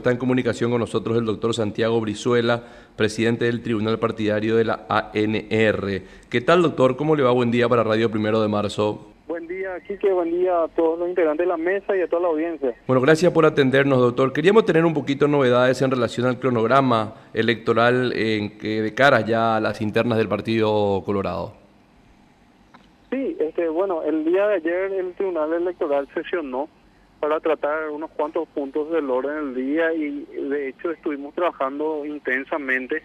Está en comunicación con nosotros el doctor Santiago Brizuela, presidente del Tribunal Partidario de la ANR. ¿Qué tal, doctor? ¿Cómo le va? Buen día para Radio Primero de Marzo. Buen día, Quique. Buen día a todos los integrantes de la mesa y a toda la audiencia. Bueno, gracias por atendernos, doctor. Queríamos tener un poquito de novedades en relación al cronograma electoral en que de cara ya a las internas del Partido Colorado. Sí, este, bueno, el día de ayer el Tribunal Electoral sesionó para tratar unos cuantos puntos del orden del día y de hecho estuvimos trabajando intensamente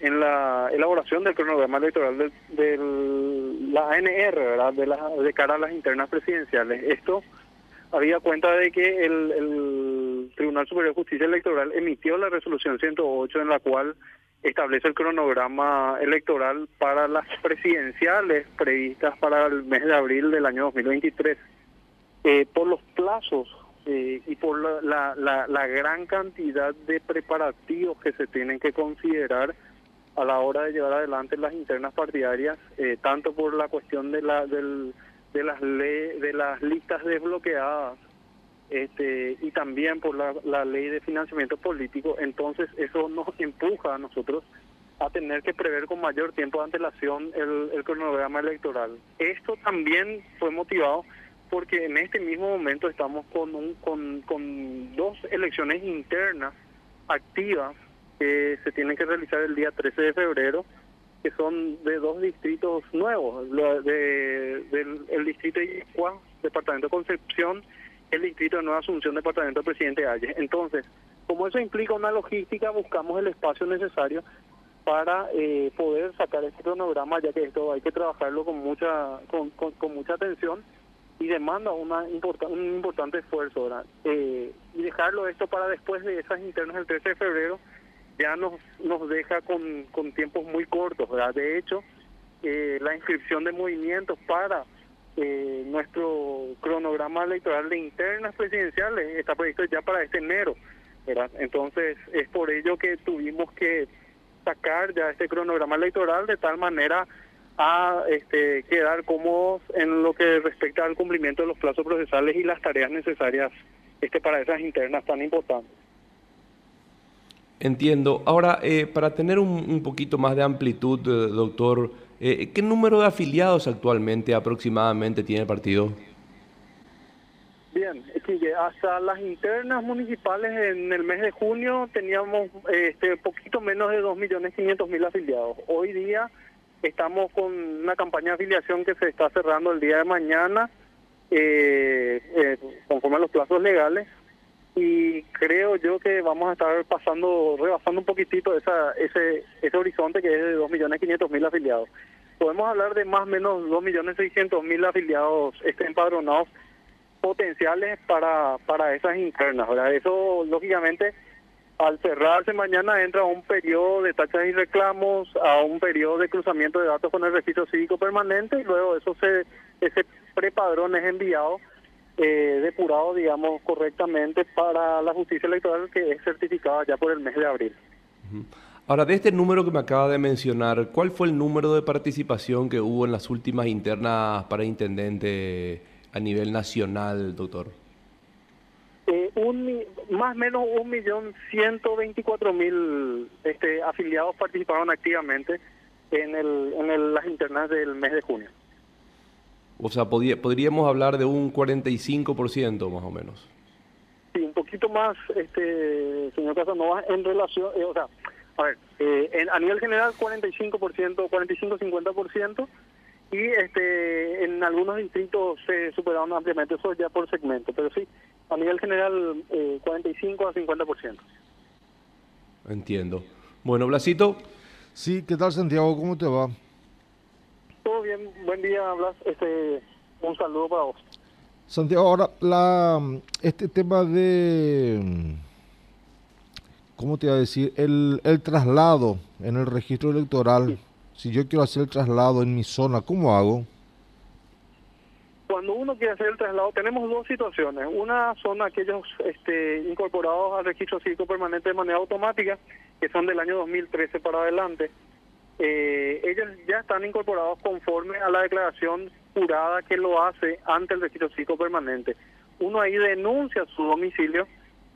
en la elaboración del cronograma electoral de, la ANR. De, la, de cara a las internas presidenciales. Esto había cuenta de que el Tribunal Superior de Justicia Electoral emitió la resolución 108 en la cual establece el cronograma electoral para las presidenciales previstas para el mes de abril del año 2023. Eh, por los plazos eh, y por la, la, la, gran cantidad de preparativos que se tienen que considerar a la hora de llevar adelante las internas partidarias, eh, tanto por la cuestión de la del, de las de las listas desbloqueadas este, y también por la, la ley de financiamiento político, entonces eso nos empuja a nosotros a tener que prever con mayor tiempo de antelación el, el cronograma electoral. Esto también fue motivado porque en este mismo momento estamos con, un, con, dos elecciones internas activas que se tienen que realizar el día 13 de febrero, que son de dos distritos nuevos, de, del el distrito de departamento de Concepción, el distrito de Nueva Asunción, departamento de Presidente Ayes. Entonces, como eso implica una logística, buscamos el espacio necesario para eh, poder sacar este cronograma, ya que esto hay que trabajarlo con mucha con, con mucha atención y demanda una un importante esfuerzo, ¿verdad? Eh, y dejarlo esto para después de esas internas del 13 de febrero ya nos nos deja con, tiempos muy cortos, ¿verdad? De hecho, eh, la inscripción de movimientos para eh, nuestro cronograma electoral de internas presidenciales está previsto ya para este enero, ¿verdad? Entonces, es por ello que tuvimos que sacar ya este cronograma electoral de tal manera a este, quedar cómodos en lo que respecta al cumplimiento de los plazos procesales y las tareas necesarias este, para esas internas tan importantes. Entiendo. Ahora, eh, para tener un, poquito más de amplitud, eh, doctor, eh, ¿qué número de afiliados actualmente aproximadamente tiene el partido? Bien, hasta las internas municipales en el mes de junio teníamos este poquito menos de 2.500.000 afiliados. Hoy día Estamos con una campaña de afiliación que se está cerrando el día de mañana, eh, eh, conforme a los plazos legales, y creo yo que vamos a estar pasando, rebasando un poquitito esa, ese, ese horizonte que es de 2.500.000 afiliados. Podemos hablar de más o menos 2.600.000 afiliados este, empadronados potenciales para, para esas internas. ¿verdad? Eso, lógicamente, al cerrarse mañana entra un periodo de tachas y reclamos, a un periodo de cruzamiento de datos con el registro cívico permanente y luego eso se ese prepadrón es enviado eh, depurado, digamos, correctamente para la justicia electoral que es certificada ya por el mes de abril. Ahora, de este número que me acaba de mencionar, ¿cuál fue el número de participación que hubo en las últimas internas para intendente a nivel nacional, doctor? Eh, un, más o menos un millón ciento veinticuatro mil este, afiliados participaron activamente en, el, en las internas del mes de junio. O sea, podríamos hablar de un 45% más o menos. Sí, un poquito más, este, señor Casanova, en relación, eh, o sea, a ver, eh, a nivel general 45%, 45-50%, y este en algunos distritos se superaron ampliamente, eso ya por segmento, pero sí, a nivel general eh, 45 a 50%. Entiendo. Bueno, Blasito. Sí, ¿qué tal Santiago? ¿Cómo te va? Todo bien, buen día Blas, este, un saludo para vos. Santiago, ahora la, este tema de, ¿cómo te iba a decir? El, el traslado en el registro electoral si yo quiero hacer el traslado en mi zona, ¿cómo hago? Cuando uno quiere hacer el traslado, tenemos dos situaciones. Una son aquellos este, incorporados al registro cívico permanente de manera automática, que son del año 2013 para adelante. Eh, ellos ya están incorporados conforme a la declaración jurada que lo hace ante el registro cívico permanente. Uno ahí denuncia su domicilio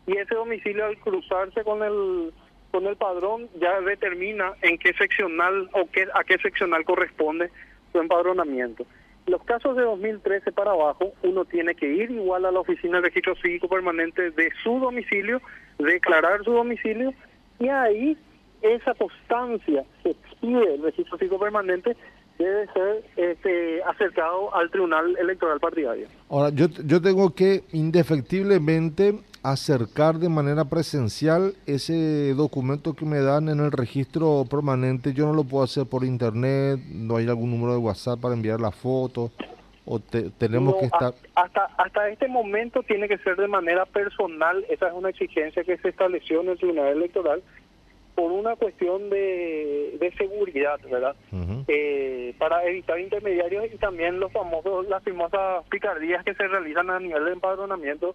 y ese domicilio al cruzarse con el con el padrón ya determina en qué seccional o qué, a qué seccional corresponde su empadronamiento. Los casos de 2013 para abajo, uno tiene que ir igual a la oficina de registro cívico permanente de su domicilio, declarar su domicilio y ahí esa constancia que expide el registro cívico permanente debe ser este, acercado al Tribunal Electoral Partidario. Ahora, yo, yo tengo que indefectiblemente acercar de manera presencial ese documento que me dan en el registro permanente. Yo no lo puedo hacer por internet, no hay algún número de WhatsApp para enviar la foto o tenemos que estar... Hasta, hasta este momento tiene que ser de manera personal, esa es una exigencia que se estableció en el Tribunal Electoral por una cuestión de, de seguridad, ¿verdad? Eh, para evitar intermediarios y también los famosos, las famosas picardías que se realizan a nivel de empadronamiento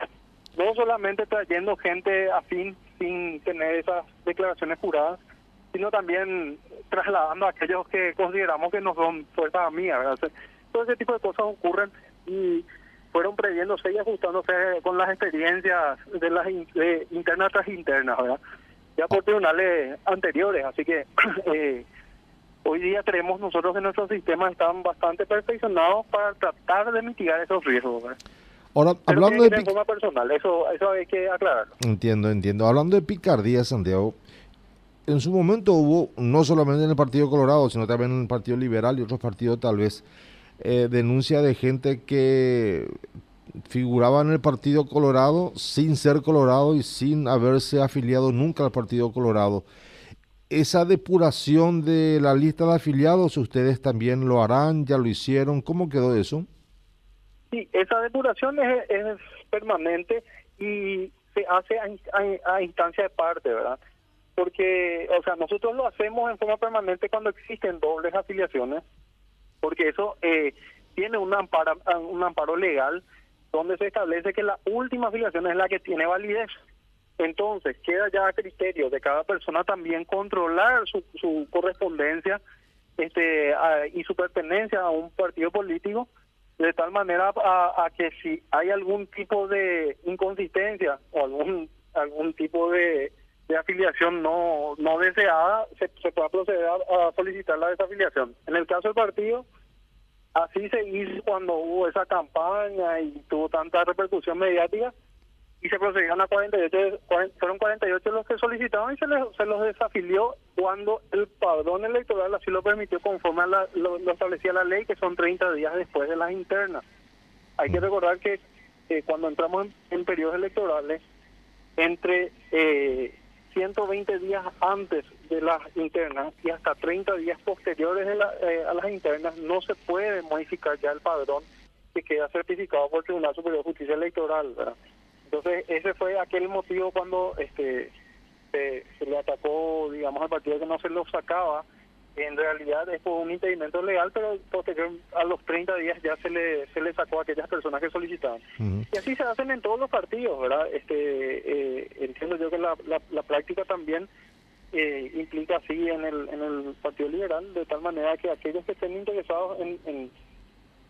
no solamente trayendo gente afín sin tener esas declaraciones juradas, sino también trasladando a aquellos que consideramos que no son fuerzas amigas. Todo ese tipo de cosas ocurren y fueron previéndose y ajustándose con las experiencias de las internas tras internas, ¿verdad? Ya por tribunales anteriores, así que eh, hoy día creemos nosotros que nuestros sistemas están bastante perfeccionados para tratar de mitigar esos riesgos. ¿verdad? Ahora, hablando de... forma personal, eso, eso hay que aclararlo. Entiendo, entiendo. Hablando de picardía, Santiago, en su momento hubo, no solamente en el Partido Colorado, sino también en el Partido Liberal y otros partidos tal vez, eh, denuncia de gente que figuraba en el Partido Colorado sin ser Colorado y sin haberse afiliado nunca al Partido Colorado. Esa depuración de la lista de afiliados, ¿ustedes también lo harán? ¿Ya lo hicieron? ¿Cómo quedó eso? Sí, esa depuración es, permanente y se hace a, instancia de parte, ¿verdad? Porque, o sea, nosotros lo hacemos en forma permanente cuando existen dobles afiliaciones, porque eso eh, tiene un amparo, un amparo legal donde se establece que la última afiliación es la que tiene validez. Entonces, queda ya a criterio de cada persona también controlar su, su correspondencia este y su pertenencia a un partido político de tal manera a, que si hay algún tipo de inconsistencia o algún algún tipo de, afiliación no no deseada, se, se pueda proceder a, solicitar la desafiliación. En el caso del partido, así se hizo cuando hubo esa campaña y tuvo tanta repercusión mediática, y se procedieron a 48, fueron 48 los que solicitaban y se, les, los desafilió cuando el padrón electoral así lo permitió conforme a lo, establecía la ley, que son 30 días después de las internas. Hay que recordar que eh, cuando entramos en, periodos electorales, entre eh, 120 días antes de las internas y hasta 30 días posteriores eh, a las internas, no se puede modificar ya el padrón que queda certificado por el Tribunal Superior de Justicia Electoral. ¿verdad? Entonces, ese fue aquel motivo cuando este se, le atacó, digamos, al partido que no se lo sacaba. En realidad es por un impedimento legal, pero a los 30 días ya se le se le sacó a aquellas personas que solicitaban. Y así se hacen en todos los partidos, ¿verdad? Este eh, Entiendo yo que la, la, práctica también eh, implica así en el, en el Partido Liberal, de tal manera que aquellos que estén interesados en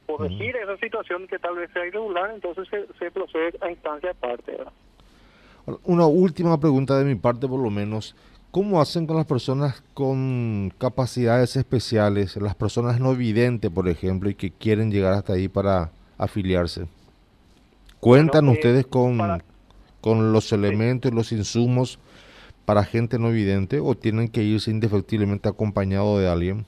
corregir esa situación que tal vez sea irregular, entonces se, procede a instancia aparte. Una última pregunta de mi parte, por lo menos. ¿Cómo hacen con las personas con capacidades especiales, las personas no videntes, por ejemplo, y que quieren llegar hasta ahí para afiliarse? ¿Cuentan eh, ustedes con, con los elementos y los insumos para gente no vidente o tienen que irse indefectiblemente acompañado de alguien?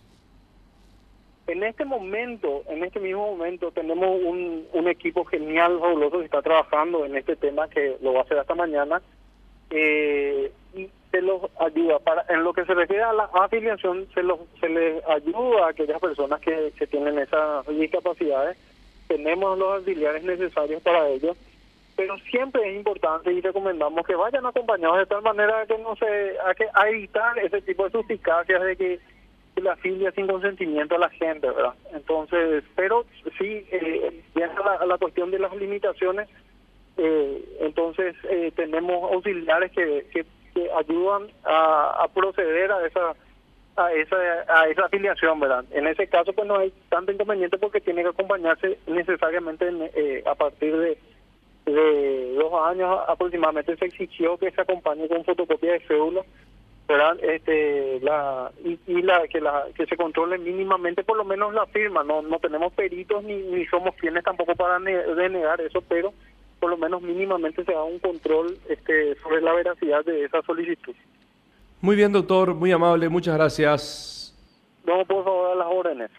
En este momento, en este mismo momento, tenemos un, equipo genial, fabuloso, que está trabajando en este tema, que lo va a hacer hasta mañana, eh, y se los ayuda. para En lo que se refiere a la afiliación, se, los, se les ayuda a aquellas personas que, que tienen esas discapacidades. Tenemos los auxiliares necesarios para ello, pero siempre es importante y recomendamos que vayan acompañados de tal manera que no se, a, que, a evitar ese tipo de suspicacias de que la filia sin consentimiento a la gente, ¿verdad? Entonces, pero sí, eh, a la, cuestión de las limitaciones, eh, entonces eh, tenemos auxiliares que, que, ayudan a, proceder a esa a esa a esa afiliación, ¿verdad? En ese caso, pues no hay tanto inconveniente porque tiene que acompañarse necesariamente eh, a partir de de dos años aproximadamente se exigió que se acompañe con fotocopia de cédula ¿verdad? Este, la, y, la, que, la, que se controle mínimamente por lo menos la firma. No, no tenemos peritos ni, ni somos quienes tampoco para denegar eso, pero por lo menos mínimamente se da un control este, sobre la veracidad de esa solicitud. Muy bien, doctor, muy amable, muchas gracias. No, por favor, a las órdenes.